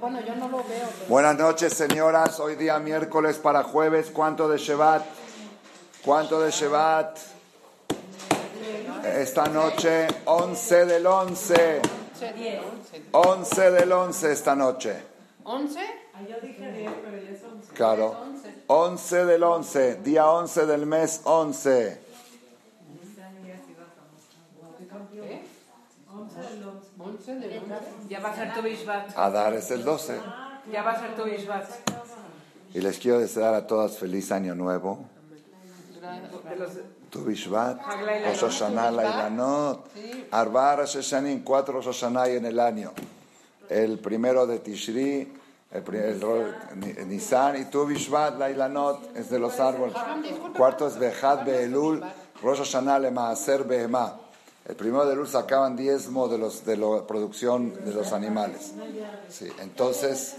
Bueno, yo no lo veo. Buenas noches, señoras. Hoy día miércoles para jueves. ¿Cuánto de Shevat? ¿Cuánto de Shevat? Esta noche, 11 del 11. 11 del 11 esta noche. ¿11? Yo dije 10, pero ya es 11. Claro. 11 del 11. Día 11 del mes 11. 11 de Ya va a ser tu Bishvat. Adar es el 12. Ya va a ser tu Bishvat. Y les quiero desear a todas feliz año nuevo. Tu Bishvat, Hashanah, Lailanot, Arba Rosh Hashanim, cuatro Rosh Hashanah en el año. El primero de Tishri, el, pri- el ro- Ni- Nisan y Tu Bishvat, Lailanot, es de los árboles. Cuarto es Behad Beelul, Rosh Hashanah le Maaser Behemah. El primero de Elul sacaban diezmo de, los, de la producción de los animales. Sí, entonces,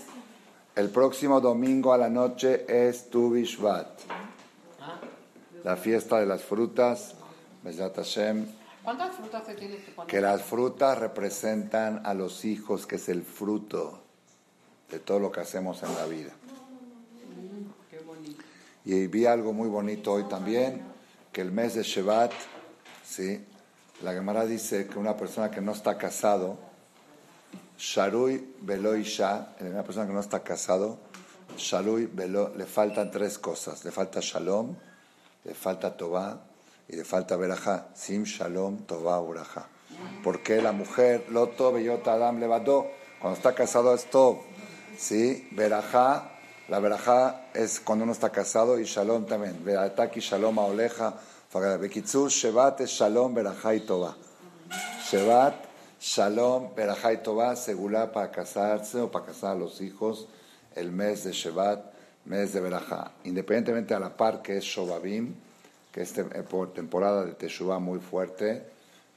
el próximo domingo a la noche es Tu Bishvat la fiesta de las frutas, ¿Cuántas frutas se tiene que poner? que las frutas representan a los hijos, que es el fruto de todo lo que hacemos en la vida. Y vi algo muy bonito hoy también, que el mes de Shevat, ¿sí? La Gemara dice que una persona que no está casado, Sharui Velo Isha, una persona que no está casado, Sharui Velo, le faltan tres cosas, le falta Shalom, le falta Tová y le falta Berajá, Sim Shalom Tová Urajá. Porque la mujer, Loto Beyota Adam Levadó, cuando está casado es Tov, ¿sí? Berajá, la Berajá es cuando uno está casado y Shalom también. Beataki Shalom Aoleja, Bekitzur, Shevat es Shalom, Berajá y. Shevat, Shalom, Berajá y Tová, segula para casarse o para casar a los hijos, el mes de Shevat, mes de Berajá. Independientemente a la par que es Shobabim, que es eh, por temporada de Teshuvah muy fuerte,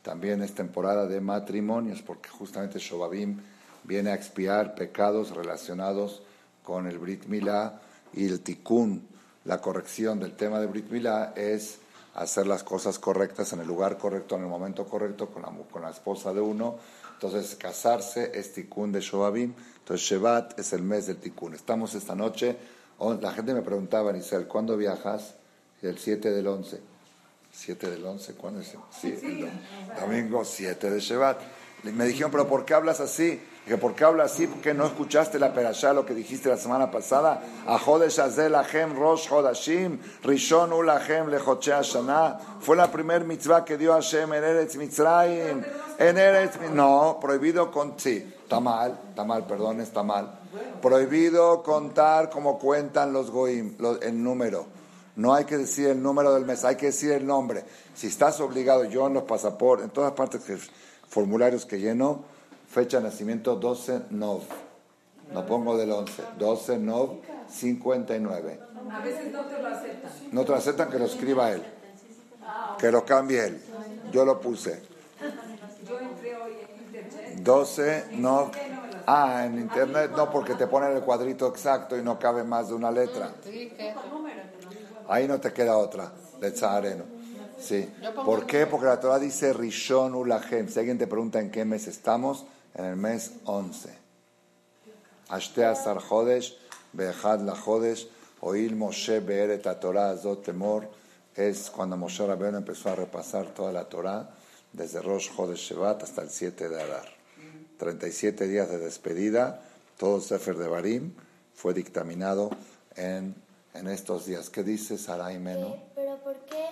también es temporada de matrimonios, porque justamente Shobabim viene a expiar pecados relacionados con el Brit Milá y el Tikkun, la corrección del tema de Brit Milá es hacer las cosas correctas en el lugar correcto, en el momento correcto, con la, con la esposa de uno. Entonces, casarse es Tikkun de Shobabim. Entonces, Shevat es el mes del Tikkun. Estamos esta noche, la gente me preguntaba, Nisel, ¿cuándo viajas? El 7 del 11. 7 del 11, ¿cuándo es? Sí, el dom- domingo 7 de Shevat. Me dijeron, ¿pero por qué hablas así? Dije, ¿por qué hablas así? Porque no escuchaste la perashá, lo que dijiste la semana pasada. A Jodesh Azel Lahem Rosh Hodashim, Rishon Ulahem Lechoche Hashanah. Fue la primer mitzvah que dio Hashem en Eretz Mitzrayim. En Eretz No, prohibido con... Sí, está mal, está mal, perdón, está mal. Prohibido contar como cuentan los goim, el número. No hay que decir el número del mes, hay que decir el nombre. Si estás obligado, yo en los pasaportes, en todas partes, que, formularios que lleno, fecha de nacimiento 12 nov. No pongo del 11. 12 nov 59. A veces no te lo aceptan. No te lo aceptan que lo escriba él. Que lo cambie él. Yo lo puse. Yo entré hoy en internet. 12 nov. Ah, en internet no, porque te ponen el cuadrito exacto y no cabe más de una letra. Ahí no te queda otra, Letzareno. Sí. ¿Por qué? Porque la Torah dice Rishon Ulahem. Si alguien te pregunta en qué mes estamos, en el mes 11. Ashte Asar Jodesh, Behad la Jodesh, Oil Moshe Beeret a Torah Azot Temor. Es cuando Moshe Rabbeinu empezó a repasar toda la Torah, desde Rosh Jodesh Shevat hasta el 7 de Adar. 37 días de despedida, todo el Sefer de Barim fue dictaminado en, en estos días. ¿Qué dice Sarai Meno? Eh, Pero ¿por qué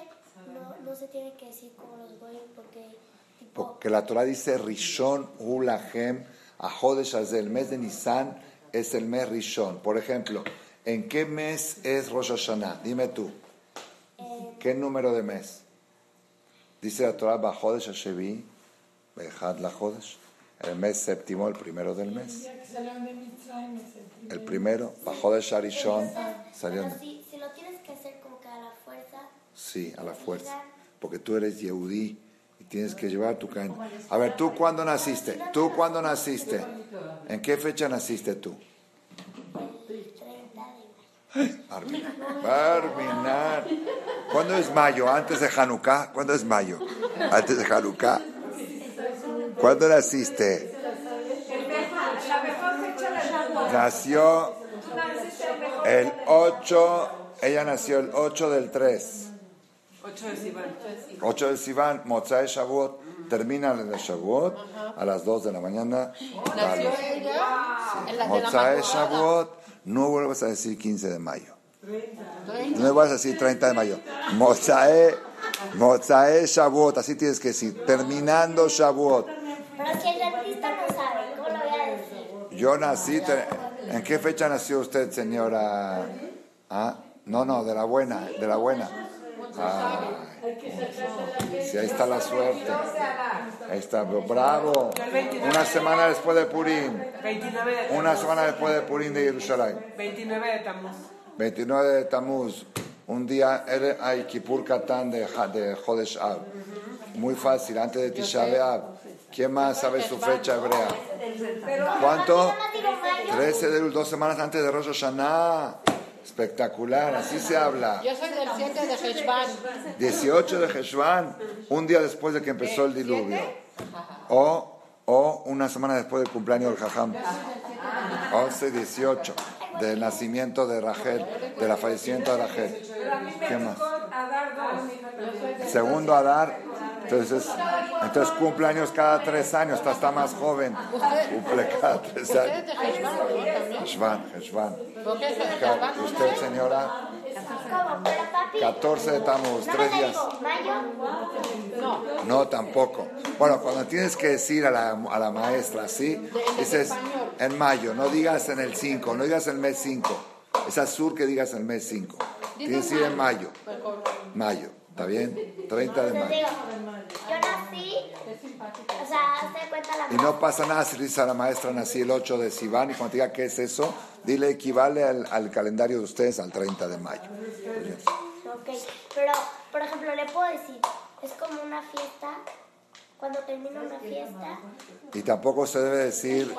no, no se tiene que decir como los goyim? Porque, Porque la Torah dice Rishon Ulahem, Ahodesh el mes de Nisan es el mes Rishon. Por ejemplo, ¿en qué mes es Rosh Hashanah? Dime tú. ¿Qué número de mes? Dice la Torah, Bajodesh Hashevi, Behad la el mes séptimo, el primero del mes. El primero, Bajodesh Arishon, en- si, lo tienes que hacer como que a la fuerza, Sí, a la fuerza. Porque tú eres Yehudí tienes que llevar tu cadena. A ver, ¿tú cuándo naciste? ¿Tú cuándo naciste? ¿En qué fecha naciste tú? el 30 de mayo. Barminar. ¿Cuándo es mayo? ¿Antes de Hanukkah? ¿Cuándo es mayo? ¿Antes de Hanukkah? ¿Cuándo naciste? Nació el 8, ella nació el 8 del 3. 8 de Sivan. 8 de Sivan, Mozae Shavuot, termina el de Shavuot a las 2 de la mañana. Nació ella Mozae madrugada. Shavuot, no vuelvas a decir 15 de mayo. No vuelvas a decir 30 de mayo. Mozae, Mozae Shavuot, así tienes que decir, terminando Shavuot. Pero si el artista no sabe, ¿cómo lo voy a decir? Yo nací, ¿en qué fecha nació usted, señora? ¿Ah? No, no, de la buena, de la buena. Ay, sí, ahí está la suerte. Ahí está, bravo. Una semana después de Purim. 29 de Una semana después de Purim de Jerusalén. 29 de Tamuz. 29 de Tamuz. Un día hay Kippur Katán de, de Jodesh Av. Muy fácil, antes de Tisha B'Av. ¿Quién más sabe su fecha hebrea? ¿Cuánto? Yo no digo mayo. 13 de dos semanas antes de Rosh Hashanah. Espectacular, así se habla. Yo soy del 7 de Heshvan. 18 de Heshvan, un día después de que empezó el diluvio. O, o una semana después del cumpleaños del Jajam. 11, 18, del nacimiento de Rachel, de la fallecimiento de Rachel. ¿Qué más? Segundo Adar, entonces, entonces cumple años cada tres años, está, está más joven. Cumple cada tres años. Usted, señora, ¿Cómo? Pero papi. 14 de Tamuz, tres días. No, tampoco. Bueno, cuando tienes que decir a la, a la maestra, ¿sí? Dices en mayo, no digas en el 5, no digas el mes 5. Es azul que digas el mes 5. Tienes que decir en mayo. Mayo, ¿está bien? 30 de mayo. yo nací. O sea, hazte cuenta la Y no pasa nada si le dices a la maestra, nací el 8 de Sivan, y cuando te diga qué es eso, dile equivale al, al calendario de ustedes al 30 de mayo. Ok, pero por ejemplo, le puedo decir, es como una fiesta. Cuando termina una fiesta, Y tampoco se debe decir,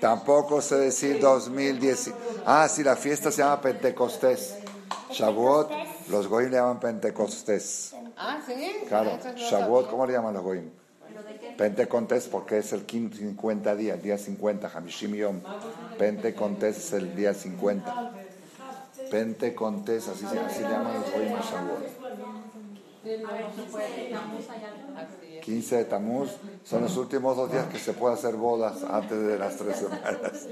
tampoco se debe decir 2010. Ah, sí, la fiesta se llama Pentecostés. Shavuot, los goyim le llaman Pentecostés. Ah, sí. Claro, Shavuot. ¿cómo le llaman los goyim? Pentecostés porque es el 15 50 día, el día 50, Hamishim Yom. Pentecostés es el día 50. Pentecostés, así, se- así le llaman los goyim a Shavuot. 15 de Tamuz son los últimos dos días que se puede hacer bodas antes de las tres semanas.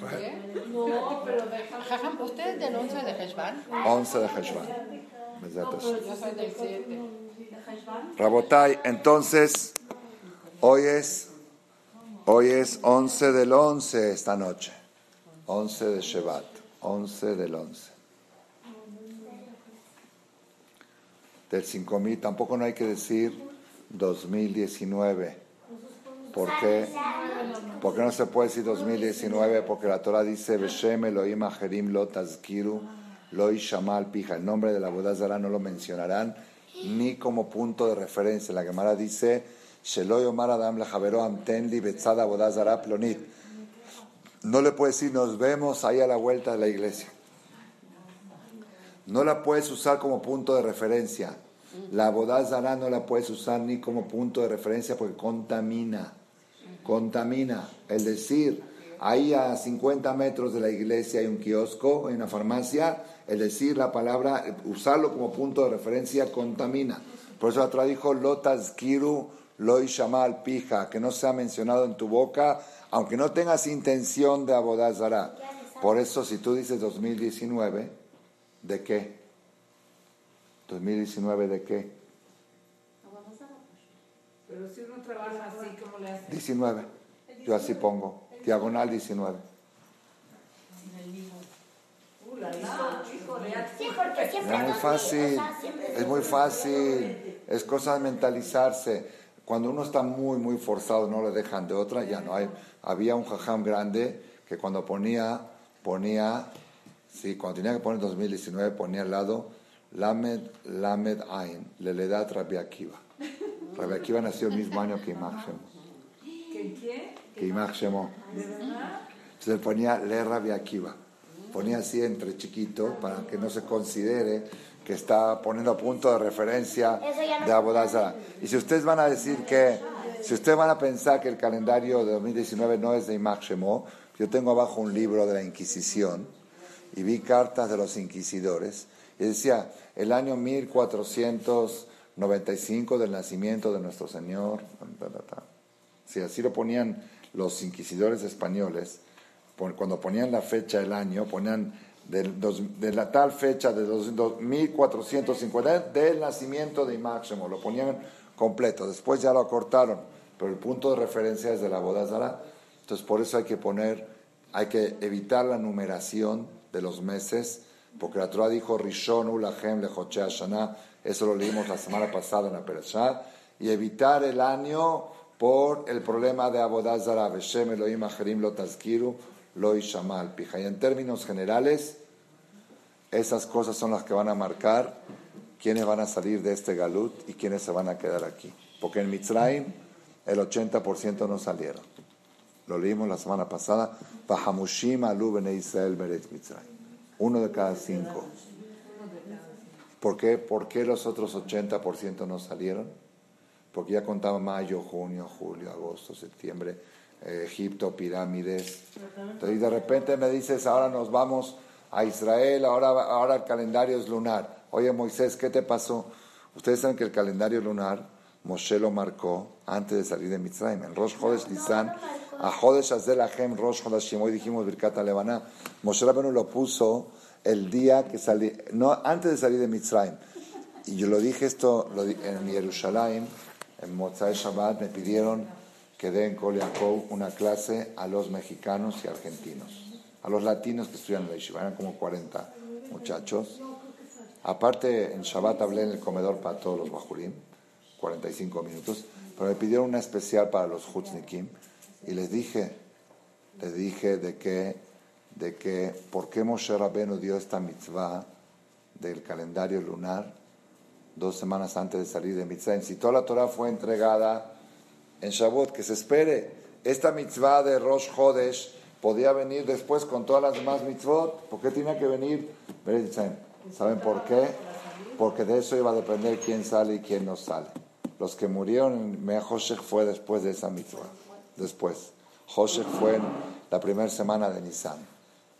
Bueno. Jajam, ¿usted es del 11 de Heshvan? 11 de Heshvan. Bezat Hashem. Yo soy del 7. Rabotai, entonces, hoy es, hoy es 11 del 11 esta noche. 11 de Shevat. 11 del 11. Del 5000, tampoco no hay que decir 2019. ¿Por qué? ¿Por qué no se puede decir 2019? Porque la Torah dice, Beshem Elohim Acherim lo tazkiru lo al pija. El nombre de la boda zara no lo mencionarán ni como punto de referencia. La Gemara dice, Shelo yomar adam lejavero amten li betzada boda zara plonit. No le puedes decir, nos vemos ahí a la vuelta de la iglesia. No la puedes usar como punto de referencia. La boda zara no la puedes usar ni como punto de referencia porque contamina. Contamina. El decir, ahí a 50 metros de la iglesia hay un kiosco, hay una farmacia, el decir la palabra, usarlo como punto de referencia contamina. Por eso atrás dijo, lo tazkiru, lo ishamal pija, que no sea mencionado en tu boca, aunque no tengas intención de abodazara. Por eso si tú dices 2019, ¿de qué? ¿2019 de qué? Pero si uno trabaja así, ¿cómo le hace? 19. Yo así pongo. Diagonal 19. sí, porque siempre Es muy fácil. Es muy fácil. Es cosa de mentalizarse. Cuando uno está muy, muy forzado, no le dejan de otra, ya no hay. Había un jajam grande que cuando ponía, ponía, sí, cuando tenía que poner 2019, ponía al lado Lamed, Lamed Ain, Leledat Rabbi Akiva. Rabbi Akiva nació el mismo año que Imach Shemo. ¿Qué? Que Imach Shemo. ¿De verdad? Entonces ponía Le Rabbi Akiva. Ponía así entre chiquito para que no se considere que está poniendo punto de referencia de Abodazara. Y si ustedes van a decir que Si ustedes van a pensar que el calendario de 2019 no es de Imach Shemo, yo tengo abajo un libro de la Inquisición y vi cartas de los inquisidores y decía el año 1495 del nacimiento de nuestro Señor. Si así lo ponían los inquisidores españoles, cuando ponían la fecha del año, ponían de la tal fecha de 1450 del nacimiento de Máximo, lo ponían completo, después ya lo acortaron, pero el punto de referencia es de la boda Zara, entonces por eso hay que poner, hay que evitar la numeración de los meses, porque la Torah dijo Rishon Ulahem Lechochea Shana, eso lo leímos la semana pasada en la Perashá, y evitar el año por el problema de Abodazara, Beshem Elohim Acherim Lo Tazkiru, Lo Ishamal Pija. Y en términos generales, esas cosas son las que van a marcar quiénes van a salir de este galut y quiénes se van a quedar aquí. Porque en Mitzrayim el 80% no salieron. Lo leímos la semana pasada. Bahamushim alu Israel beret Mitzrayim. Uno de cada cinco. ¿Por qué? ¿Por qué los otros 80% no salieron? Porque ya contaba mayo, junio, julio, agosto, septiembre, eh, Egipto, pirámides. Entonces, de repente me dices, ahora nos vamos a Israel, ahora, ahora el calendario es lunar. Oye, Moisés, ¿qué te pasó? Ustedes saben que el calendario lunar, Moshe lo marcó antes de salir de Mitzrayim. En Rosh Chodesh Nisan, a Chodesh Azel Ahem, Rosh Chodeshim, hoy dijimos Birkat Lebaná. Moshe Rabbeinu lo puso el día que salí, no, antes de salir de Mitzrayim. Y yo lo dije esto lo en Jerusalén, en Mozart Shabbat, me pidieron que den en Kol una clase a los mexicanos y argentinos a los latinos que estudian en la yeshiva, eran como 40 muchachos. Aparte, en Shabbat hablé en el comedor para todos los bajurim, 45 minutos, pero me pidieron una especial para los Hutznikim y les dije, les dije de que, de que, ¿por qué Moshe Rabbeinu dio esta mitzvah del calendario lunar dos semanas antes de salir de mitzvah? Si toda la Torah fue entregada en Shabbat, que se espere esta mitzvah de Rosh Chodesh podía venir después con todas las demás mitzvot. ¿Por qué tenía que venir? ¿Saben por qué? Porque de eso iba a depender quién sale y quién no sale. Los que murieron en Mea fue después de esa mitzvah. Después. Hoshech fue en la primera semana de Nisan.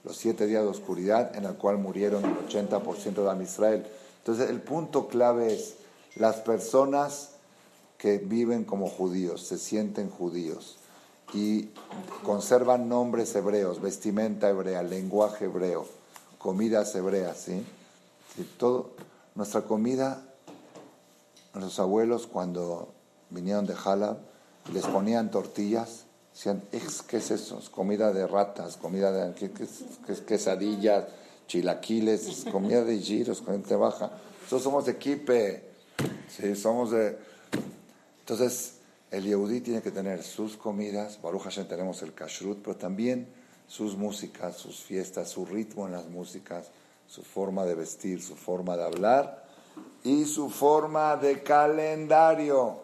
Los siete días de oscuridad en el cual murieron el 80% de Am Israel. Entonces el punto clave es las personas que viven como judíos, se sienten judíos y conservan nombres hebreos, vestimenta hebrea, lenguaje hebreo, comidas hebreas, ¿sí? todo, nuestra comida, nuestros abuelos cuando vinieron de Jalab, les ponían tortillas, decían, ¿qué es eso? Es comida de ratas, comida de ¿qué, quesadillas, chilaquiles, comida de giros, gente baja. Nosotros somos de Quipe, ¿sí? somos de... Entonces, el Yehudí tiene que tener sus comidas, Baruch Hashem tenemos el kashrut, pero también sus músicas, sus fiestas, su ritmo en las músicas, su forma de vestir, su forma de hablar y su forma de calendario.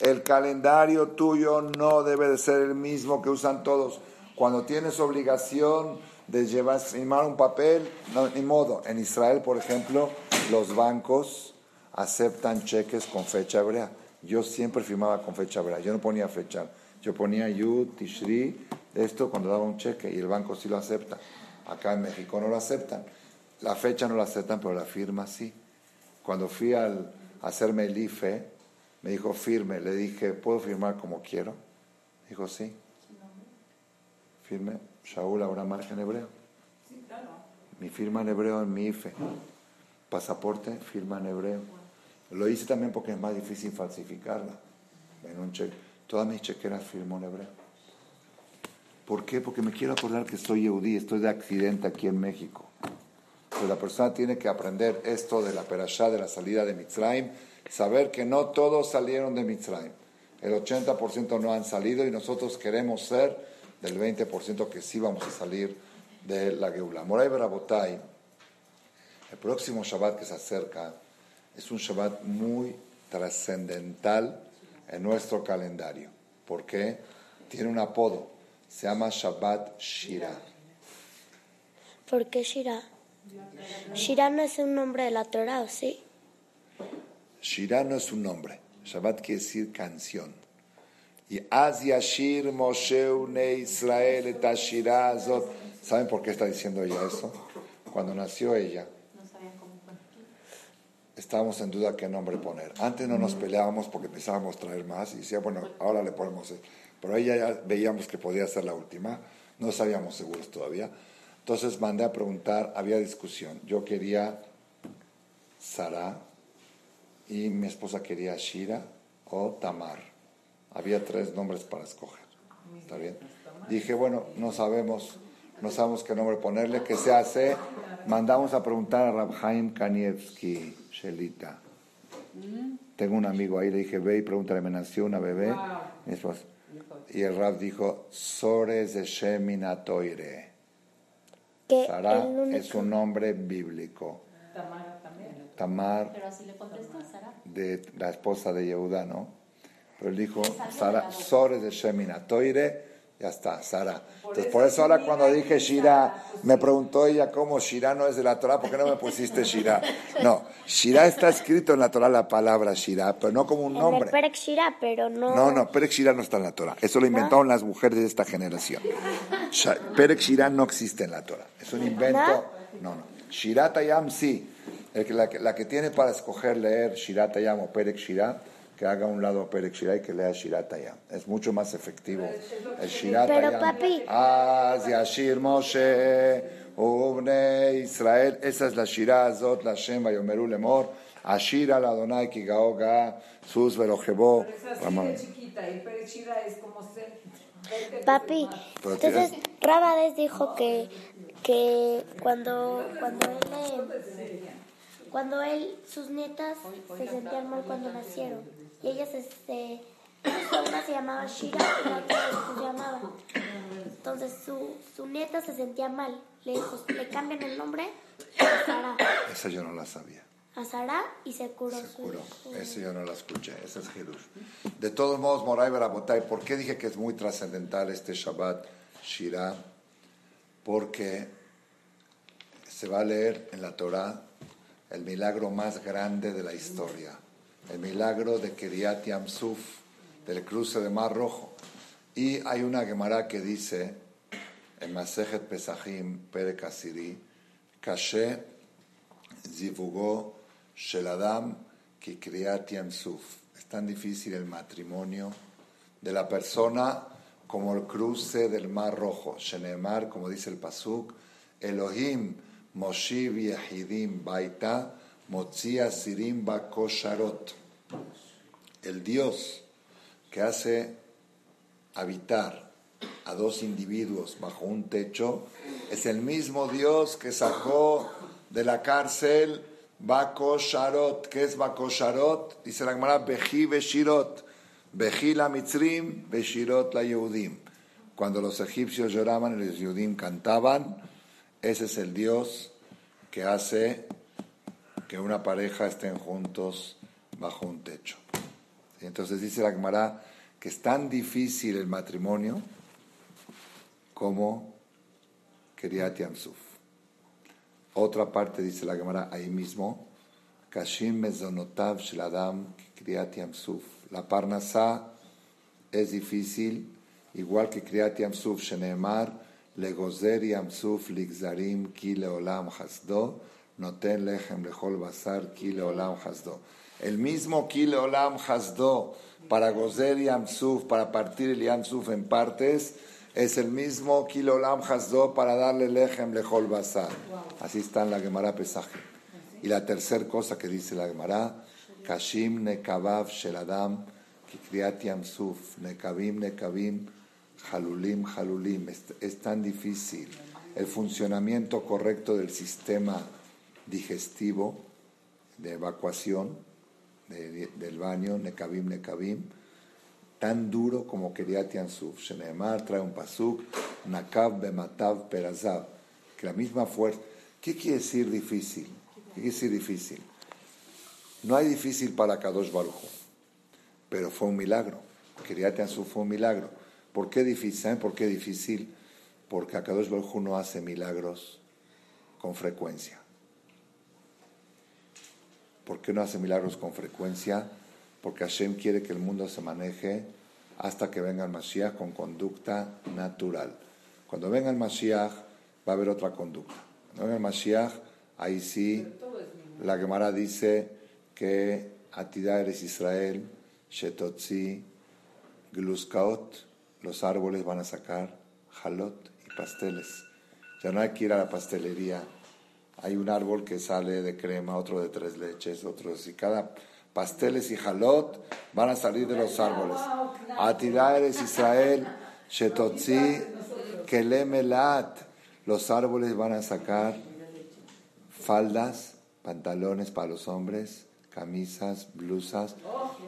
El calendario tuyo no debe de ser el mismo que usan todos. Cuando tienes obligación de llevar, firmar un papel, no, ni modo. En Israel, por ejemplo, los bancos aceptan cheques con fecha hebrea yo siempre firmaba con fecha hebrea. Yo no ponía fecha. Yo ponía Yud, Tishri, esto cuando daba un cheque y el banco sí lo acepta. Acá en México no lo aceptan. La fecha no la aceptan, pero la firma sí. Cuando fui al, a hacerme el IFE, me dijo firme. Le dije, ¿puedo firmar como quiero? Dijo, sí. Firme. Shaul, ¿habrá margen hebreo? Sí, claro. Mi firma en hebreo en mi IFE. Pasaporte, firma en hebreo. Lo hice también porque es más difícil falsificarla. En un cheque. Todas mis chequeras firmo en hebreo. ¿Por qué? Porque me quiero acordar que soy eudí, estoy de accidente aquí en México. Entonces la persona tiene que aprender esto de la perashá, de la salida de Mitzrayim, saber que no todos salieron de Mitzrayim. El 80% no han salido y nosotros queremos ser del 20% que sí vamos a salir de la Geula. Moray Barabotay, el próximo Shabbat que se acerca, es un Shabbat muy trascendental en nuestro calendario. ¿Por qué? Tiene un apodo. Se llama Shabbat Shira. ¿Por qué Shira? Shira no es un nombre de la Torah, ¿o sí? Shira no es un nombre. Shabbat quiere decir canción. Y Az Yashir Moshe Une Israel et Ashirah Azot. ¿Saben por qué está diciendo ella eso? Cuando nació ella, estábamos en duda qué nombre poner. Antes no nos peleábamos porque empezábamos a traer más y decía, bueno, ahora le ponemos. esto. Pero ella ya veíamos que podía ser la última, no sabíamos seguros todavía. Entonces mandé a preguntar, había discusión. Yo quería Sara y mi esposa quería Shira o Tamar. Había tres nombres para escoger. ¿Está bien? Dije, bueno, no sabemos, no sabemos qué nombre ponerle, que se hace. Mandamos a preguntar a Rabhaim Kanievski, Shelita. Tengo un amigo ahí, le dije, ve y pregúntale, me nació una bebé. Mi esposa. Y el Rab dijo, Sores de Sheminatoire. Que Sara el único- es un nombre bíblico. Tamara también. Tamar, Pero así le contestó Sara. de la esposa de Yehuda, ¿no? Pero él dijo, Sara, Sores de Shemina, Toire, ya está, Sara. Entonces, por eso ahora cuando dije Shira, me preguntó ella cómo Shira no es de la Torah, ¿por qué no me pusiste Shira? No, Shira está escrito en la Torah la palabra Shira, pero no como un En el nombre. Perek Shira, pero no. No, no, Perek Shira no está en la Torah. Eso lo inventaron las mujeres de esta generación. Perek Shira no existe en la Torah. Es un invento. No, no. Shirat Ayam sí. El que- la, que, la que tiene para escoger leer Shirat Ayam o Perek Shira, que haga un lado Perek Shira y que lea Shirat Ayam. Es mucho más efectivo. El Shirat Pero, papi. Az Yashir Moshe, Ubne Israel. Esa es la Shira Azot, la Shem, Vayomeru Lemor. Ashira la Adonai Kigao Ga, Sus Velojebo. Pero es chiquita y Perechira es como ser. Papi, entonces Rabades dijo que, que cuando, cuando él le- cuando él, sus nietas se sentían mal cuando nacieron. Y ellas se una se llamaba Shira y la otra se llamaba. Entonces su, su nieta se sentía mal. Le dijo, le cambian el nombre a Sara. Esa yo no la sabía. A Sara y se curó Se curó. su- Esa yo no la escuché. Esa es Hidush. De todos modos, Moray Barabotay, ¿por qué dije que es muy trascendental este Shabbat Shirah? Porque se va a leer en la Torah el milagro más grande de la historia. El milagro de Kiryat Yamsuf, del cruce de Mar Rojo. Y hay una Gemara que dice, en Masejet Pesachim, Perek Asiri, Kashe Zivugó Sheladam Kikriat Yamsuf. Es tan difícil el matrimonio de la persona como el cruce del Mar Rojo. Shenemar, como dice el Pasuk, Elohim Moshiv Yehidim Baita Motzia Sirim Bakosharot. El Dios que hace habitar a dos individuos bajo un techo es el mismo Dios que sacó de la cárcel Bakosharot. ¿Qué es Bakosharot? Dice la Gemara, Beji Beshirot. Beji la Mitzrim, Beshirot la Yehudim. Cuando los egipcios lloraban y los Yehudim cantaban, ese es el Dios que hace que una pareja estén juntos bajo un techo. Entonces dice la Gemara que es tan difícil el matrimonio como Kiryat Yamsuf. Otra parte dice la Gemara ahí mismo, Kashim mezonotav shel adam Kiryat Yamsuf. La parnasá es difícil, igual que Kiryat Yamsuf, Sheneemar, Legozer Yamsuf ligzarim ki leolam hasdo, noten lechem lechol basar ki leolam hasdo. El mismo ki leolam hasdo para Gozer Yamsuf, para partir el Yamsuf en partes, es el mismo ki leolam hasdo para darle lechem lechol basar. Así está en la Gemara Pesachim. Y la tercera cosa que dice la Gemara, Kashim nekabav shel adam, kikriat yamsuf, nekabim nekabim, halulim halulim. Es, es tan difícil el funcionamiento correcto del sistema digestivo de evacuación de- del baño, nekabim nekabim, tan duro como Kiriat Yansuf. Sheneemar trae un pasuk, Nakav bematav perazav, que la misma fuerza. ¿Qué quiere decir difícil? ¿Qué quiere decir difícil? No hay difícil para Kadosh Baruj Hu, pero fue un milagro. Kiriat Yansuf fue un milagro. ¿Por qué difícil? ¿Saben por qué difícil? Porque Kadosh Baruj Hu no hace milagros con frecuencia. ¿Por qué no hace milagros con frecuencia? Porque Hashem quiere que el mundo se maneje hasta que venga el Mashiach con conducta natural. Cuando venga el Mashiach va a haber otra conducta. Cuando venga el Mashiach, ahí sí, la Gemara dice que Atidá eres Israel, Shetotzi, Gluskaot, los árboles van a sacar jalot y pasteles. Ya no hay que ir a la pastelería. Hay un árbol que sale de crema, otro de tres leches, otro y cada pasteles y jalot van a salir de los árboles. Eres Israel, Shetotzi, Kelemelat. Los árboles van a sacar faldas, pantalones para los hombres, camisas, blusas.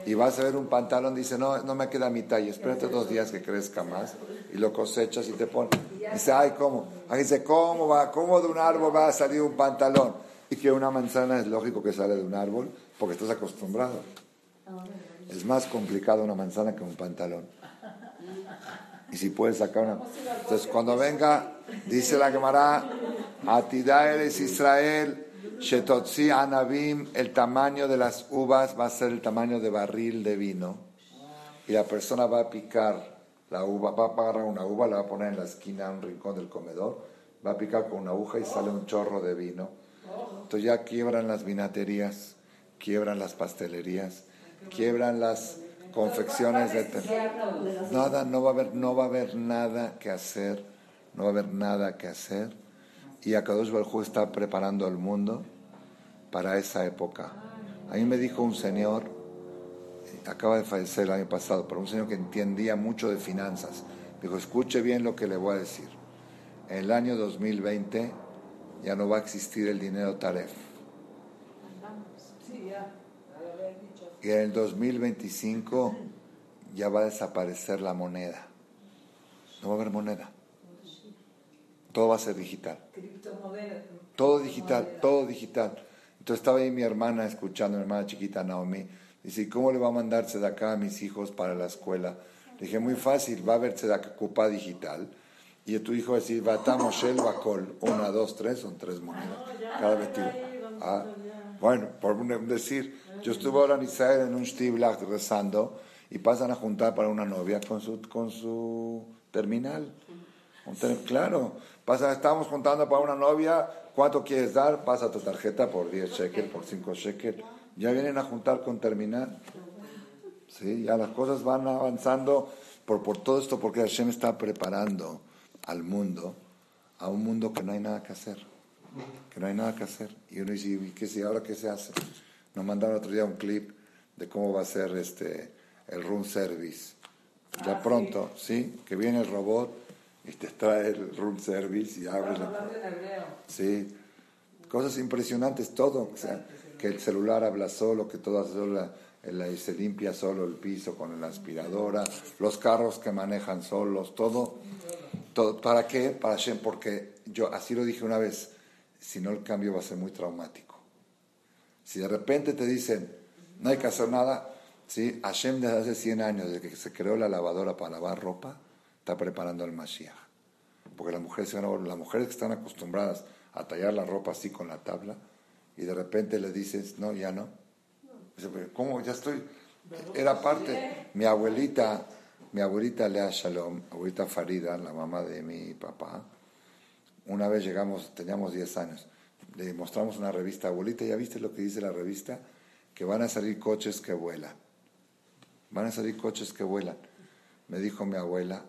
Y vas a ver un pantalón, dice, no, no me queda mi talla, espérate dos días que crezca más. Y lo cosechas y te pones. Dice, ay, ¿cómo? Ahí dice, ¿cómo va? ¿Cómo de un árbol va a salir un pantalón? Y que una manzana es lógico que sale de un árbol porque estás acostumbrado. Es más complicado una manzana que un pantalón. Y si puedes sacar una... Entonces, cuando venga, dice la Gemara, Atidá eres Israel, Shetotzi Anabim, el tamaño de las uvas va a ser el tamaño de barril de vino. Y la persona va a picar la uva, va a agarrar una uva, la va a poner en la esquina, en un rincón del comedor, va a picar con una aguja y sale un chorro de vino. Entonces ya quiebran las vinaterías, quiebran las pastelerías, quiebran las confecciones de nada, no va a haber, no va a haber nada que hacer, no va a haber nada que hacer. Y Akadosh Baruj está preparando el mundo para esa época. A mí me dijo un señor, acaba de fallecer el año pasado, pero un señor que entendía mucho de finanzas. Dijo, escuche bien lo que le voy a decir. En el año 2020 ya no va a existir el dinero Taref. Y en el 2025 ya va a desaparecer la moneda. No va a haber moneda. Todo va a ser digital. Todo digital, todo digital. Entonces estaba ahí mi hermana escuchando, mi hermana chiquita Naomi. Dice, ¿cómo le va a mandarse de acá a mis hijos para la escuela? Le dije, muy fácil, va a verse de acá copa digital. Y tu hijo va a decir, Batamos el Bacol. Una, dos, tres, son tres monedas. Cada vestido. Ah, bueno, por decir, yo estuve ahora en Israel en un Shtiblach rezando y pasan a juntar para una novia con su, con su terminal. claro, pasa, estamos juntando para una novia, ¿cuánto quieres dar? Pasa tu tarjeta por 10 shekel, por 5 shekel. Ya vienen a juntar con terminal. Sí, ya las cosas van avanzando por, por todo esto porque Hashem está preparando al mundo, a un mundo que no hay nada que hacer. Que no hay nada que hacer. Y uno dice, ¿y qué, ahora qué se hace? Nos mandaron otro día un clip de cómo va a ser este el room service. Ya ah, pronto, sí. Que viene el robot y te trae el room service y abre la... Sí. Cosas impresionantes, todo. O sea, que el celular habla solo, que todo solo, se limpia solo el piso con la aspiradora, los carros que manejan solos, todo. todo ¿Para qué? Para Shem, porque yo así lo dije una vez, si no el cambio va a ser muy traumático. Si de repente te dicen, no hay que hacer nada, ¿sí? Hashem desde hace 100 años, desde que se creó la lavadora para lavar ropa, está preparando el Mashiach. Porque las mujeres, las mujeres que están acostumbradas a tallar la ropa así con la tabla, y de repente le dices, no, ya no. ¿Cómo? Ya estoy. Era parte. Mi abuelita, mi abuelita Lea Shalom, abuelita Farida, la mamá de mi papá, una vez llegamos, teníamos 10 años le mostramos una revista, abuelita, ¿ya viste lo que dice la revista? Que van a salir coches que vuelan. Van a salir coches que vuelan. Me dijo mi abuela,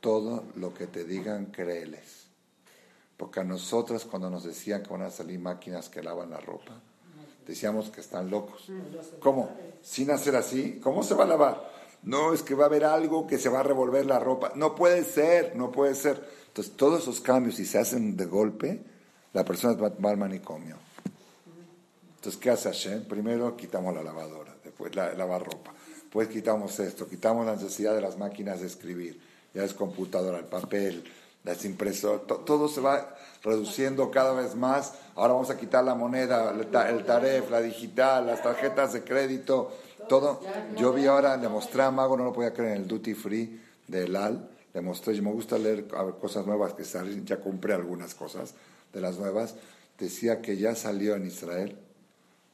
todo lo que te digan, créeles. Porque a nosotras cuando nos decían que van a salir máquinas que lavan la ropa, decíamos que están locos. ¿Cómo? Sin hacer así, ¿cómo se va a lavar? No, es que va a haber algo que se va a revolver la ropa. No puede ser, no puede ser. Entonces, todos esos cambios, si se hacen de golpe, la persona va, al manicomio. Entonces, ¿qué hace Hashem? Primero quitamos la lavadora, después la, lavar ropa, después quitamos esto, quitamos la necesidad de las máquinas de escribir, ya es computadora, el papel, las impresoras, todo se va reduciendo cada vez más. Ahora vamos a quitar la moneda, el, taref, la digital, las tarjetas de crédito, todo. Yo vi ahora, le mostré a Mago, no lo podía creer, en el duty free de LAL, le mostré, yo me gusta leer cosas nuevas que salen, ya compré algunas cosas de las nuevas, decía que ya salió en Israel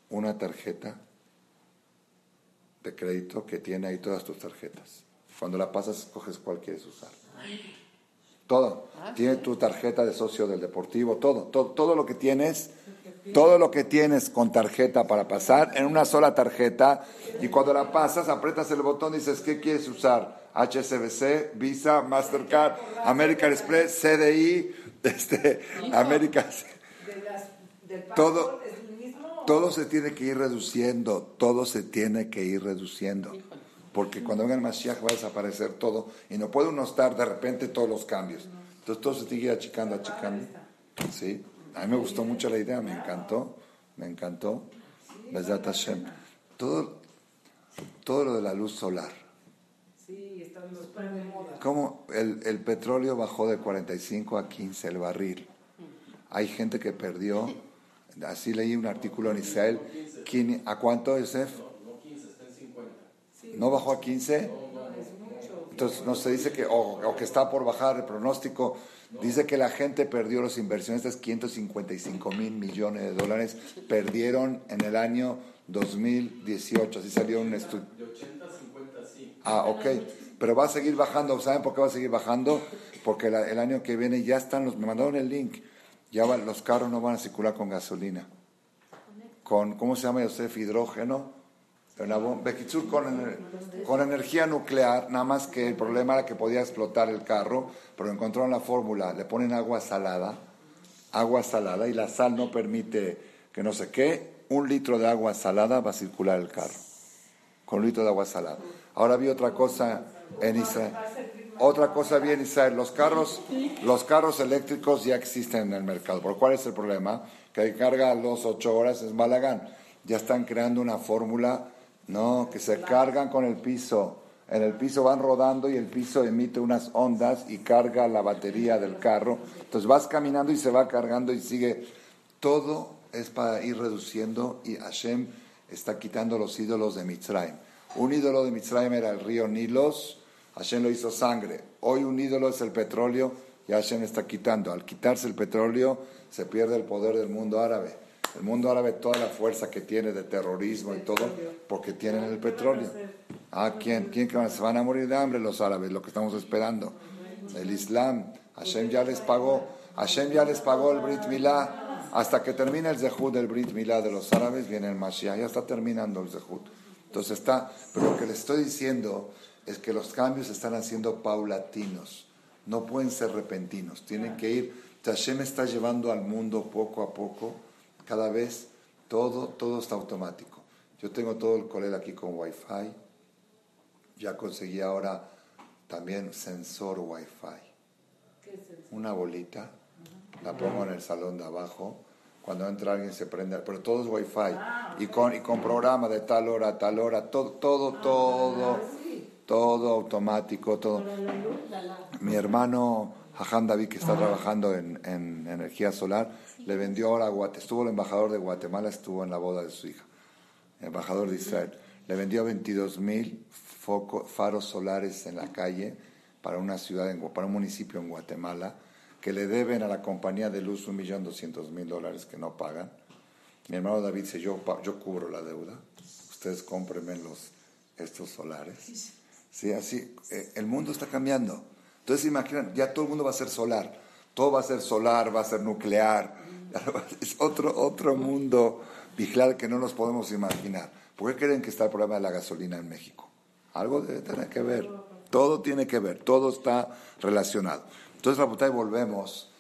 una tarjeta de crédito que tiene ahí todas tus tarjetas. Cuando la pasas, escoges cuál quieres usar. Todo. Tiene tu tarjeta de socio del deportivo, todo, todo, todo lo que tienes, todo lo que tienes con tarjeta para pasar en una sola tarjeta y cuando la pasas aprietas el botón y dices, ¿qué quieres usar? HSBC, Visa, Mastercard, American Express, CDI, este, América. Todo, todo se tiene que ir reduciendo, todo se tiene que ir reduciendo. Porque cuando venga el Mashiach va a desaparecer todo y no puede uno estar de repente todos los cambios. Entonces todo se ir achicando, achicando. Sí, a mí me gustó mucho la idea, me encantó, me encantó. Todo, todo lo de la luz solar. ¿Cómo el, el petróleo bajó de 45 a 15 el barril? Hay gente que perdió Así leí un artículo en Israel. ¿A cuánto, Yosef? ¿No bajó a 15? Entonces no se dice que, o, que está por bajar el pronóstico. Dice que la gente perdió, los inversionistas, 555 mil millones de dólares, perdieron en el año 2018. Así salió un estudio. Ah, ok. Pero va a seguir bajando. ¿Saben por qué va a seguir bajando? Porque el año que viene ya están los. Me mandaron el link ya los carros no van a circular con gasolina. Con, ¿cómo se llama, Yosef? Hidrógeno. Con, con energía nuclear, nada más que el problema era que podía explotar el carro, pero encontraron la fórmula, le ponen agua salada, agua salada, y la sal no permite que no sé qué, un litro de agua salada va a circular el carro, con un litro de agua salada. Ahora vi otra cosa en Israel. Otra cosa bien, Israel, los carros, los carros eléctricos ya existen en el mercado. ¿Por cuál es el problema? Que carga a los ocho horas es Malagán. Ya están creando una fórmula, ¿no? Que se cargan con el piso. En el piso van rodando y el piso emite unas ondas y carga la batería del carro. Entonces vas caminando y se va cargando y sigue. Todo es para ir reduciendo y Hashem está quitando los ídolos de Mitzrayim. Un ídolo de Mitzrayim era el río Nilos Hashem lo hizo sangre. Hoy un ídolo es el petróleo y Hashem está quitando. Al quitarse el petróleo se pierde el poder del mundo árabe. El mundo árabe, toda la fuerza que tiene de terrorismo y todo, porque tienen el petróleo. Ah, ¿quién? ¿Quién se van a morir de hambre los árabes? Lo que estamos esperando. El Islam. Hashem ya les pagó. Hashem ya les pagó el Brit Milá. Hasta que termine el Zehut del Brit Milá de los árabes, viene el Mashiach. Ya está terminando el Zehut. Entonces está. Pero lo que le estoy diciendo es que los cambios se están haciendo paulatinos, no pueden ser repentinos, tienen que ir. Hashem está llevando al mundo poco a poco, cada vez todo, todo está automático. Yo tengo todo el colel aquí con Wi-Fi, ya conseguí ahora también sensor Wi-Fi. Una bolita, la pongo en el salón de abajo, cuando entra alguien se prende, pero todo es Wi-Fi, y con, y con programa de tal hora a tal hora, todo, todo, todo todo automático, todo. Mi hermano Jajam David, que está trabajando en, energía solar, le vendió ahora a Guatemala, estuvo el embajador de Guatemala, estuvo en la boda de su hija, el embajador de Israel, le vendió 22 mil faros solares en la calle para una ciudad, para un municipio en Guatemala, que le deben a la compañía de luz un millón doscientos mil dólares que no pagan. Mi hermano David dice, yo, yo cubro la deuda, ustedes cómprenme los, estos solares. Sí, así, eh, el mundo está cambiando. Entonces imaginan, ya todo el mundo va a ser solar, todo va a ser solar, va a ser nuclear, es otro, otro mundo vigilar que no nos podemos imaginar. ¿Por qué creen que está el problema de la gasolina en México? Algo debe tener que ver, todo tiene que ver, todo está relacionado. Entonces, la y volvemos.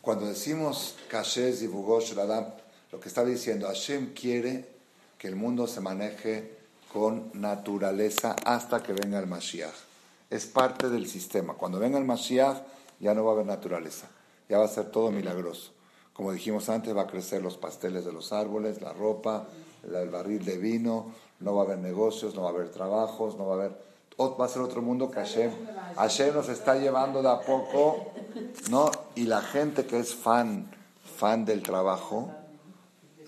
Cuando decimos Kashez y Bugosh lo que está diciendo, Hashem quiere que el mundo se maneje con naturaleza hasta que venga el Mashiach. Es parte del sistema. Cuando venga el Mashiach ya no va a haber naturaleza, ya va a ser todo milagroso. Como dijimos antes, va a crecer los pasteles de los árboles, la ropa, el barril de vino, no va a haber negocios, no va a haber trabajos, no va a haber... Va a ser otro mundo que Hashem, Hashem nos está llevando de a poco, ¿no? Y la gente que es fan, fan del trabajo,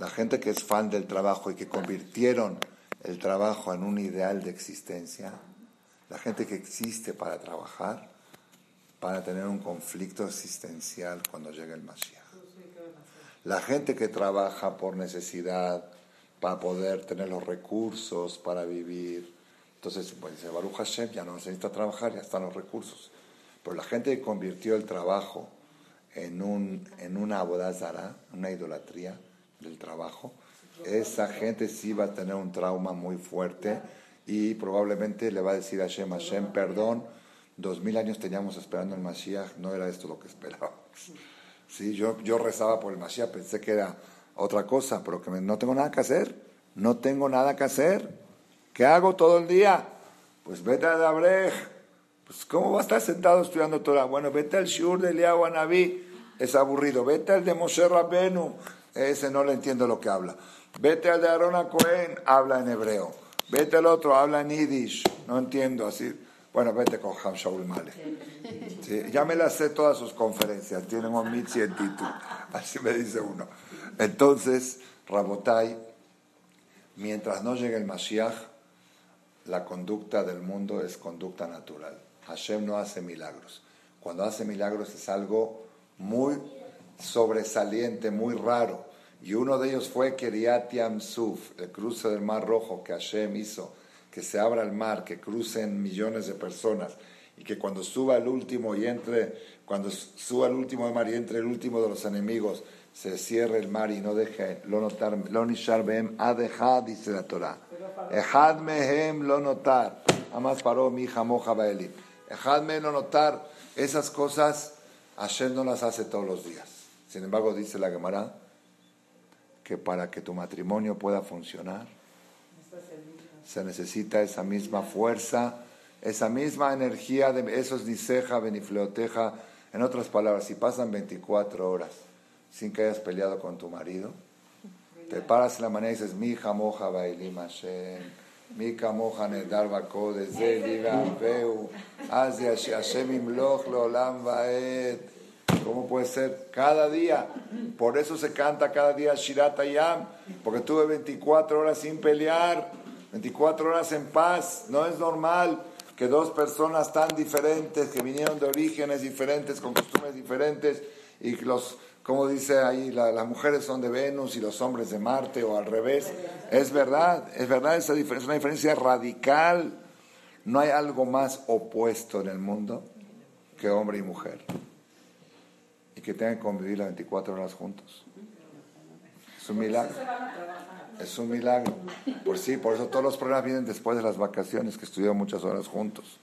la gente que es fan del trabajo y que convirtieron el trabajo en un ideal de existencia, la gente que existe para trabajar, para tener un conflicto existencial cuando llegue el Mashiach. La gente que trabaja por necesidad, para poder tener los recursos para vivir, Entonces, pues dice Baruch Hashem, ya no se necesita trabajar, ya están los recursos. Pero la gente que convirtió el trabajo en, un, en una abodazara, una idolatría del trabajo, esa gente sí va a tener un trauma muy fuerte y probablemente le va a decir a Hashem, Hashem, perdón, dos mil años teníamos esperando el Mashiach, no era esto lo que esperábamos. Sí, yo, yo rezaba por el Mashiach, pensé que era otra cosa, pero que no tengo nada que hacer, no tengo nada que hacer. ¿Qué hago todo el día? Pues vete a Dabrej. Pues ¿cómo va a estar sentado estudiando Torah? Bueno, vete al Shur de Eliyahu Anabí, es aburrido. Vete al de Moshe Rabbenu, ese no le entiendo lo que habla. Vete al de Aaron Cohen, habla en hebreo. Vete al otro, habla en yiddish, no entiendo así. Bueno, vete con Ham Shaul Male. ya me las sé todas sus conferencias, tienen un mitzi en así me dice uno. Entonces, Rabotai, mientras no llegue el Mashiach, la conducta del mundo es conducta natural. Hashem no hace milagros. Cuando hace milagros es algo muy sobresaliente, muy raro. Y uno de ellos fue Keriat Suf, el cruce del Mar Rojo que Hashem hizo, que se abra el mar, que crucen millones de personas y que cuando suba el último y entre, cuando suba el último del mar y entre el último de los enemigos, se cierre el mar y no deje lo notar, lo nishar behem adejad, dice la Torah. Ejad mehem lo notar. Amas paró mi hija moja baelim. Ejad mehem lo notar. Esas cosas Hashem no las hace todos los días. Sin embargo, dice la Gemara que para que tu matrimonio pueda funcionar, se necesita esa misma fuerza, esa misma energía de esos niseja, benifleoteja. En otras palabras, si pasan 24 horas sin que hayas peleado con tu marido, te paras en la mañana y dices, mi hija moja bailim Hashem, mi hija moja nedar bakodes, veu, azia Hashem imloch leolam vaed. ¿Cómo puede ser? Cada día. Por eso se canta cada día Shirata Yam, porque tuve 24 horas sin pelear, 24 horas en paz. No es normal que dos personas tan diferentes, que vinieron de orígenes diferentes, con costumbres diferentes, y los como dice ahí, las mujeres son de Venus y los hombres de Marte o al revés. Es verdad, es verdad, es una diferencia radical. No hay algo más opuesto en el mundo que hombre y mujer. Y que tengan que convivir las 24 horas juntos. Es un milagro. Es un milagro. Por sí, por eso todos los problemas vienen después de las vacaciones, que estuvieron muchas horas juntos.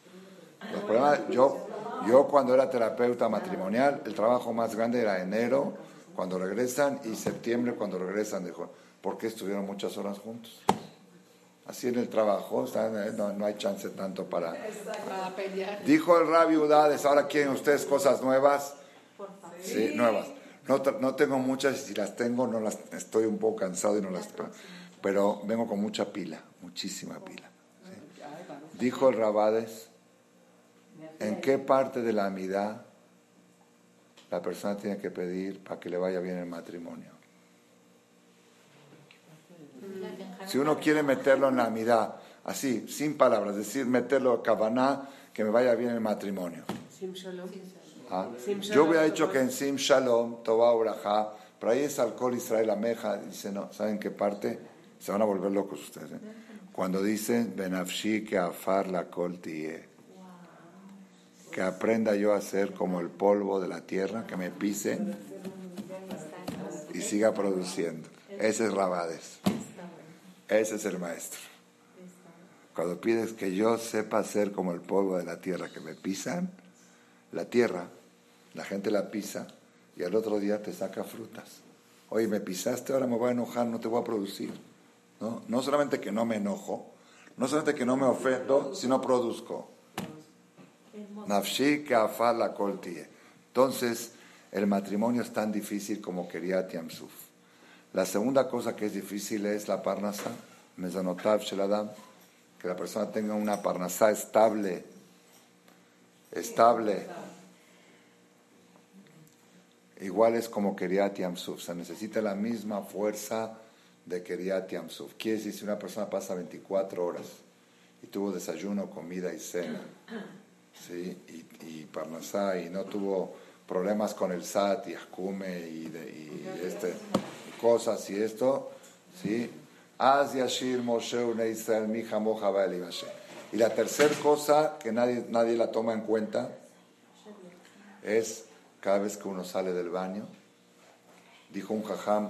Los problemas, yo, yo cuando era terapeuta matrimonial, el trabajo más grande era enero, cuando regresan, y septiembre, cuando regresan. Dijo, porque estuvieron muchas horas juntos. Así en el trabajo, eh, no, hay chance tanto para... Dijo el rabio Udades, ahora quieren ustedes cosas nuevas. Sí, nuevas. No, no, tengo muchas y si las tengo, no las estoy un poco cansado y no las... Pero vengo con mucha pila, muchísima pila. Dijo el Rabades, ¿En qué parte de la amidad la persona tiene que pedir para que le vaya bien el matrimonio? Si uno quiere meterlo en la amidad, así, sin palabras, decir, meterlo a Kavaná, que me vaya bien el matrimonio. ¿Ah? Yo hubiera dicho que en Sim Shalom, Toba Uraja, pero ahí es alcohol Israel Ameja, dice, no, ¿saben qué parte? Se van a volver locos ustedes. ¿eh? Cuando dicen, Benafshi que afar la col que aprenda yo a ser como el polvo de la tierra, que me pise y siga produciendo. Ese es Rabades. Ese es el maestro. Cuando pides que yo sepa ser como el polvo de la tierra, que me pisan, la tierra, la gente la pisa y al otro día te saca frutas. Oye, me pisaste, ahora me voy a enojar, no te voy a producir. No, no solamente que no me enojo, no solamente que no me ofendo, sino produzco. La Entonces, el matrimonio es tan difícil como quería Tiamsuf. La segunda cosa que es difícil es la parnasa, Mezanotav Sheladam, que la persona tenga una parnasa estable, estable. Igual es como quería Tiamsuf, se necesita la misma fuerza de quería Tiamsuf. Quiere decir, si una persona pasa 24 horas y tuvo desayuno, comida y cena, ¿sí? y, y Parnasá y no tuvo problemas con el SAT y Ascume y, y este, cosas y esto, ¿sí? Y la tercera cosa que nadie, nadie la toma en cuenta es cada vez que uno sale del baño, dijo un jajam,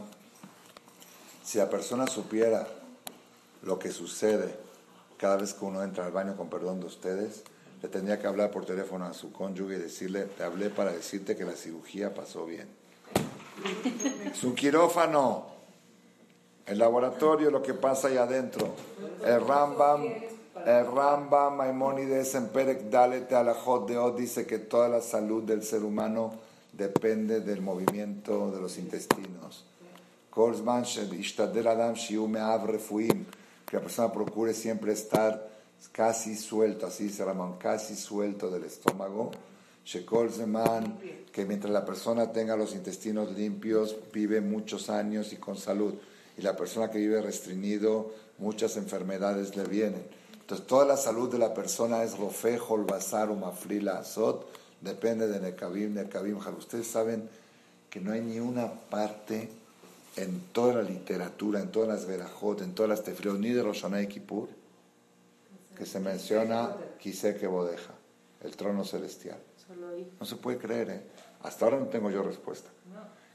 si la persona supiera lo que sucede cada vez que uno entra al baño, con perdón de ustedes, le tendría que hablar por teléfono a su cónyuge y decirle, te hablé para decirte que la cirugía pasó bien. Su quirófano, el laboratorio, lo que pasa ahí adentro. El Rambam, el Rambam Maimónides en Perek Dalet Alajot de Od dice que toda la salud del ser humano depende del movimiento de los intestinos. Que la persona procure siempre estar casi suelto, así dice Ramón, casi suelto del estómago. Que mientras la persona tenga los intestinos limpios, vive muchos años y con salud. Y la persona que vive restringido, muchas enfermedades le vienen. Entonces, toda la salud de la persona es Rofejo, Basar, Mafrila, Azot, depende de Nekabim, Nekabim, Ustedes saben que no hay ni una parte en toda la literatura, en todas las Berajot, en todas las Tefriot, ni de Roshanay y Kippur, que se menciona Kiseke Bodeja, el trono celestial. No se puede creer, ¿eh? Hasta ahora no tengo yo respuesta.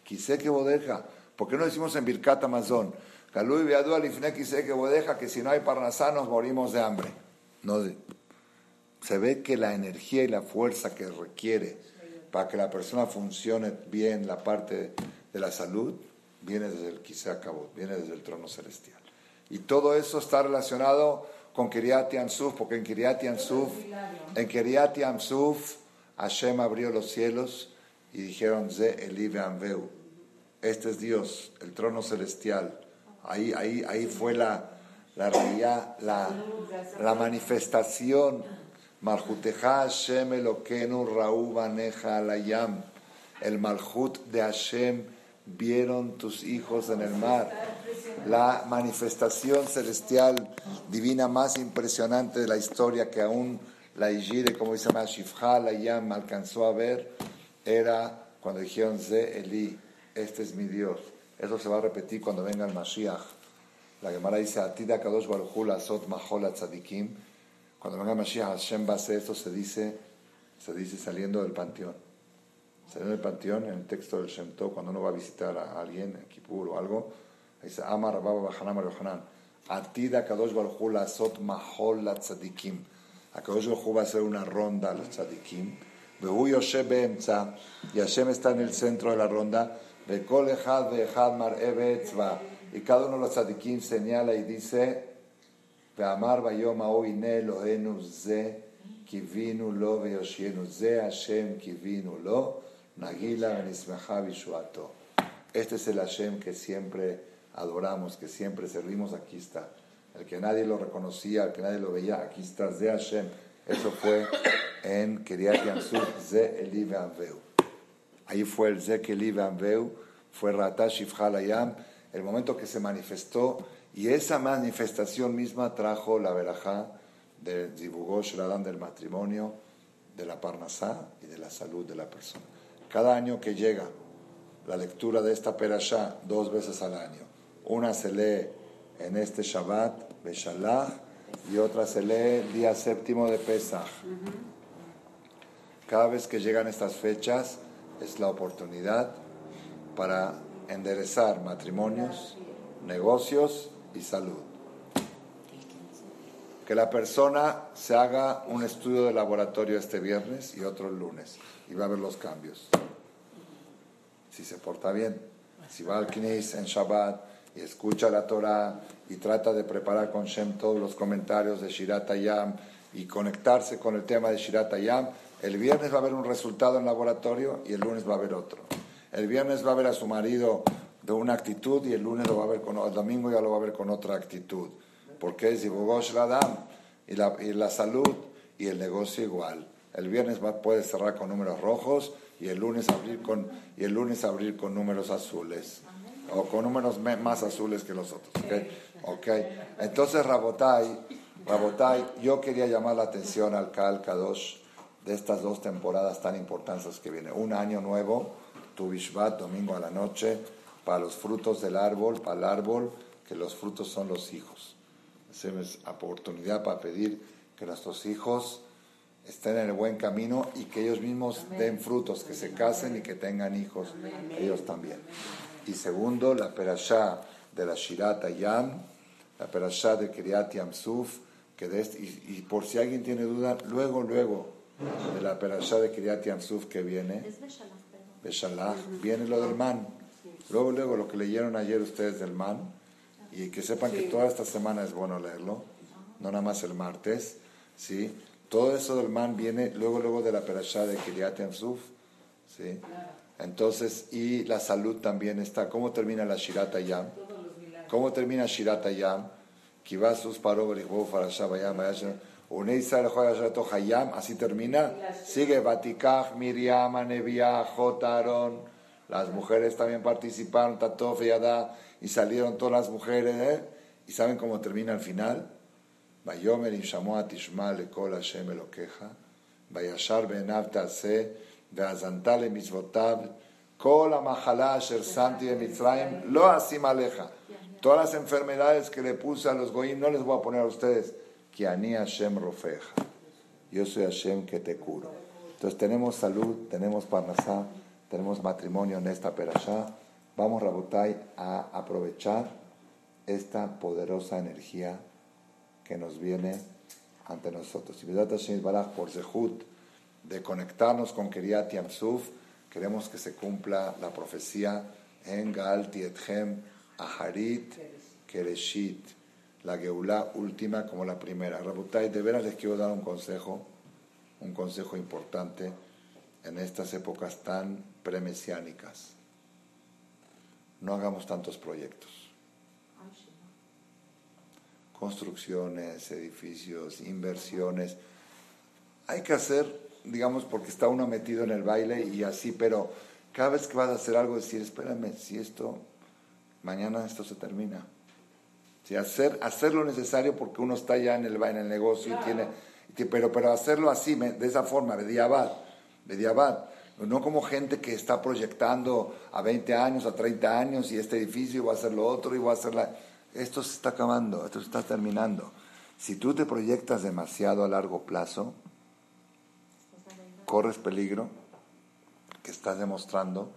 Kiseke Bodeja, ¿por qué no decimos en Birkat Amazon? Galui Beadu Alifne Kiseke Bodeja, que si no hay Parnasá nos morimos de hambre. No, se ve que la energía y la fuerza que requiere para que la persona funcione bien la parte de la salud viene desde el Kisakabot, viene desde el trono celestial. Y todo eso está relacionado con Kiryat Yansuf, porque en Kiryat Yansuf, en Kiryat Yansuf, Hashem abrió los cielos y dijeron, Ze Elive Anveu, este es Dios, el trono celestial. Ahí, ahí, ahí fue la, la la, la manifestación. Malhuteja Hashem Eloquenu Raú Baneja Alayam. El Malhut de Hashem vieron tus hijos en el mar. La manifestación celestial divina más impresionante de la historia que aún la Ijire, como dice Mashifha, la Yam alcanzó a ver, era cuando dijeron Ze Eli, este es mi Dios. Eso se va a repetir cuando venga el Mashiach. La Gemara dice, Atida Kadosh Baruchul Asot Mahola Tzadikim. Cuando venga Mashiach, Hashem va a hacer esto, se dice, se dice saliendo del panteón en el panteón, en el texto del Shemto, cuando uno va a visitar a alguien en Kippur o algo, dice, Amar Rababa Bajanam Yohanan, Atida Kadosh Baruchu la Sot Mahol la Tzadikim. A Kadosh Baruchu va a hacer una ronda a los Tzadikim. Behu Yoshe Beemza, y Hashem está en el centro de la ronda. Bekol Echad Beechad Mar Ebetzva. Y cada uno de los Tzadikim señala y dice, Ve'amar Bayom Aoine Elohenu Ze, Kivinu Lo Ve'yoshienu Ze Hashem Kivinu Lo. Nagila Este es el Hashem que siempre adoramos, que siempre servimos. Aquí está. El que nadie lo reconocía, el que nadie lo veía, aquí está Ze Hashem. Eso fue en Kiryat Yansuf, Ze Eli Ahí fue el Ze Eli fue Ratash Halayam, el momento que se manifestó. Y esa manifestación misma trajo la verajá del Zibugosh Radam del matrimonio, de la parnasá y de la salud de la persona. Cada año que llega la lectura de esta perashá dos veces al año, una se lee en este Shabbat, Beshalach, y otra se lee el día séptimo de Pesach. Cada vez que llegan estas fechas es la oportunidad para enderezar matrimonios, negocios y salud. Que la persona se haga un estudio de laboratorio este viernes y otro el lunes y va a ver los cambios. Si se porta bien, si va al Knis en Shabbat y escucha la Torah y trata de preparar con Shem todos los comentarios de Shirat Ayam y conectarse con el tema de Shirat Ayam, el viernes va a haber un resultado en laboratorio y el lunes va a haber otro. El viernes va a ver a su marido de una actitud y el lunes lo va a ver con el domingo ya lo va a ver con otra actitud. Porque es Yibogosh Radam y la, y la salud y el negocio igual. El viernes va, puede cerrar con números rojos y el lunes abrir con, y el lunes abrir con números azules. O con números más azules que los otros. ¿okay? Entonces, Rabotai, Rabotai, yo quería llamar la atención al Kal Kadosh de estas dos temporadas tan importantes que viene. Un año nuevo, tu domingo a la noche, para los frutos del árbol, para el árbol, que los frutos son los hijos. Es oportunidad para pedir que nuestros hijos estén en el buen camino y que ellos mismos den frutos, que se casen y que tengan hijos, ellos también. Y segundo, la perashá de la Shirat Ayam, la perashá de Kiryat Yamsuf, que de este, y, por si alguien tiene duda, luego, luego de la perashá de Kiryat Yamsuf que viene, Beshalach, viene lo del man. Luego, luego, lo que leyeron ayer ustedes del man, y que sepan que toda esta semana es bueno leerlo, no nada más el martes, ¿sí? Todo eso del man viene luego, luego de la perashá de Kiryat Yamsuf, ¿sí? Entonces, y la salud también está. ¿Cómo termina la Shirata Yam? ¿Cómo termina Shirata Yam? Kivasus paro Hayam, así termina. Sigue Batikach, Miriam, Anevia, Jotaron. Las mujeres también participaron, Tatof y y salieron todas las mujeres. ¿eh? ¿Y saben cómo termina al final? Bayomer Shamoa Tishma Lekol Hashem Elokeja, Bayashar Benav Tase, Beazantale Mitzvotav, Kol Amahala Asher Santi de Mitzrayim, Lo Asim Aleja. Todas las enfermedades que le puse a los goyim no les voy a poner a ustedes. Que ani Hashem Rofeja. Yo soy Hashem que te curo. Entonces tenemos salud, tenemos parnasá, tenemos matrimonio en esta perashá. Vamos, Rabotai, a aprovechar esta poderosa energía que nos viene ante nosotros. Y por Zehut de conectarnos con Keriat Yamsuf, queremos que se cumpla la profecía en Gaal Tiethem Aharit Kereshit, la Geulá última como la primera. Rabutai, de veras les quiero dar un consejo, un consejo importante en estas épocas tan premesiánicas. No hagamos tantos proyectos. Construcciones, edificios, inversiones. Hay que hacer, digamos, porque está uno metido en el baile y así, pero cada vez que vas a hacer algo, decir, espérame, si esto mañana esto se termina. Si hacer, hacer lo necesario porque uno está ya en el, en el negocio y tiene, pero, pero hacerlo así, de esa forma, de diabad, de diabad. No como gente que está proyectando a 20 años, a 30 años y este edificio va a ser lo otro y va a ser la... Esto se está acabando, esto se está terminando. Si tú te proyectas demasiado a largo plazo, corres peligro que estás demostrando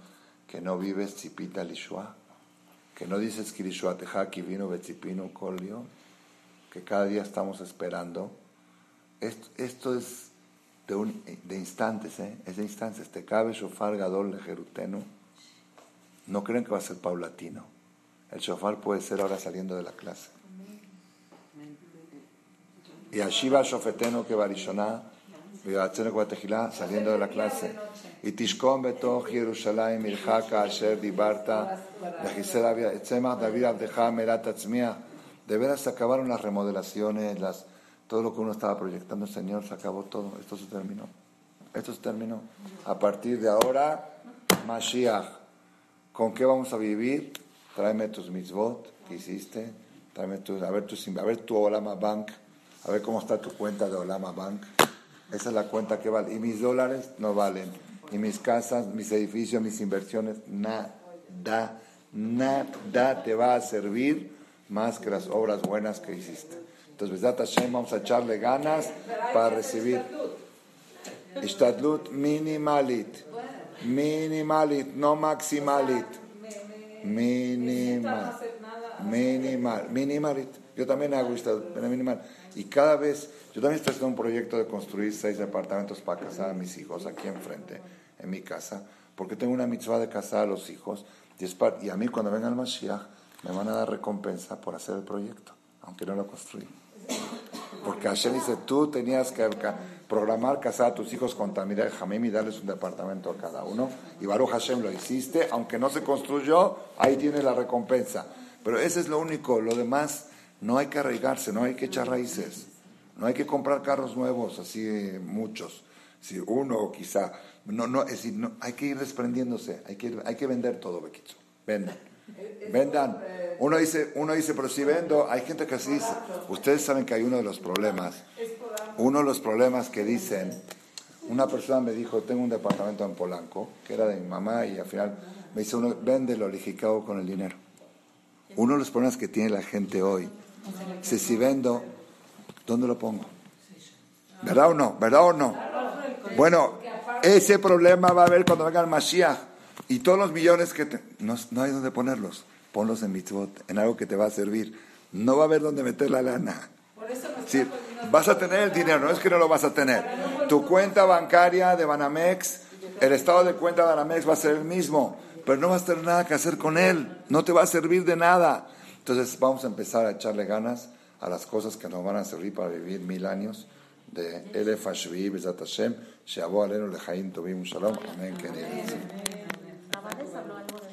que no vives Tzipita Lishua que no dices Kirishuateja, vino Betzipino, Colio, que cada día estamos esperando. Esto, esto es de, un, de instantes, ¿eh? es de instantes. Te cabe shofar gadol lejeruteno. No crean que va a ser paulatino. El shofar puede ser ahora saliendo de la clase. Y Ashiva shofeteno que barishoná, saliendo de la clase. Y Tishkom betoch Jerusalén, Irjaka, Asher, Dibarta, David Abdeja, Merat De veras acabaron las remodelaciones, las todo lo que uno estaba proyectando, Señor, se acabó todo. Esto se terminó. Esto se terminó. A partir de ahora, Mashiach. ¿Con qué vamos a vivir? Tráeme tus mitzvot que hiciste. Tráeme tus, a ver tu, a ver tu Olama Bank. A ver cómo está tu cuenta de Olama Bank. Esa es la cuenta que vale. Y mis dólares no valen y mis casas, mis edificios, mis inversiones, nada, nada te va a servir más que las obras buenas que hiciste. Entonces, Hashem, vamos a echarle ganas para recibir. Ishtadlut minimalit. Minimalit, no maximalit. Minimal. Minimal. Minimalit. Yo también hago Ishtadlut, minimal. Y cada vez yo también estoy haciendo un proyecto de construir seis departamentos para casar a mis hijos aquí enfrente, en mi casa, porque tengo una mitzvah de casar a los hijos. Y, a mí cuando venga el Mashiach me van a dar recompensa por hacer el proyecto, aunque no lo construí. Porque Hashem dice, tú tenías que programar casar a tus hijos con Tamir Jamim y darles un departamento a cada uno. Y Baruch Hashem lo hiciste, aunque no se construyó, ahí tiene la recompensa. Pero ese es lo único, lo demás no hay que arraigarse, no hay que echar raíces. No hay que comprar carros nuevos, así muchos. Si uno quizá. No, no, es decir, no, hay que ir desprendiéndose, hay que, hay que vender todo, Bequito. Vendan. Vendan. Uno dice, uno dice, pero si vendo, hay gente que así dice. Ustedes saben que hay uno de los problemas. Uno de los problemas que dicen, una persona me dijo, tengo un departamento en Polanco, que era de mi mamá, y al final me dice uno, véndelo, le con el dinero. Uno de los problemas que tiene la gente hoy, dice, si vendo, ¿Dónde lo pongo? ¿Verdad o no? ¿Verdad o no? Bueno, ese problema va a haber cuando venga el Mashiach. Y todos los millones que te... No, no hay dónde ponerlos. Ponlos en mitzvot, en algo que te va a servir. No va a haber dónde meter la lana. Sí, vas a tener el dinero, no es que no lo vas a tener. Tu cuenta bancaria de Banamex, el estado de cuenta de Banamex va a ser el mismo, pero no vas a tener nada que hacer con él. No te va a servir de nada. Entonces vamos a empezar a echarle ganas a las cosas que nos van a servir para vivir mil años de Elef Hashvi, Bezat Hashem, Sheabo Alenu Lechaim Tovim Shalom. Amén. ว่าได้สำรว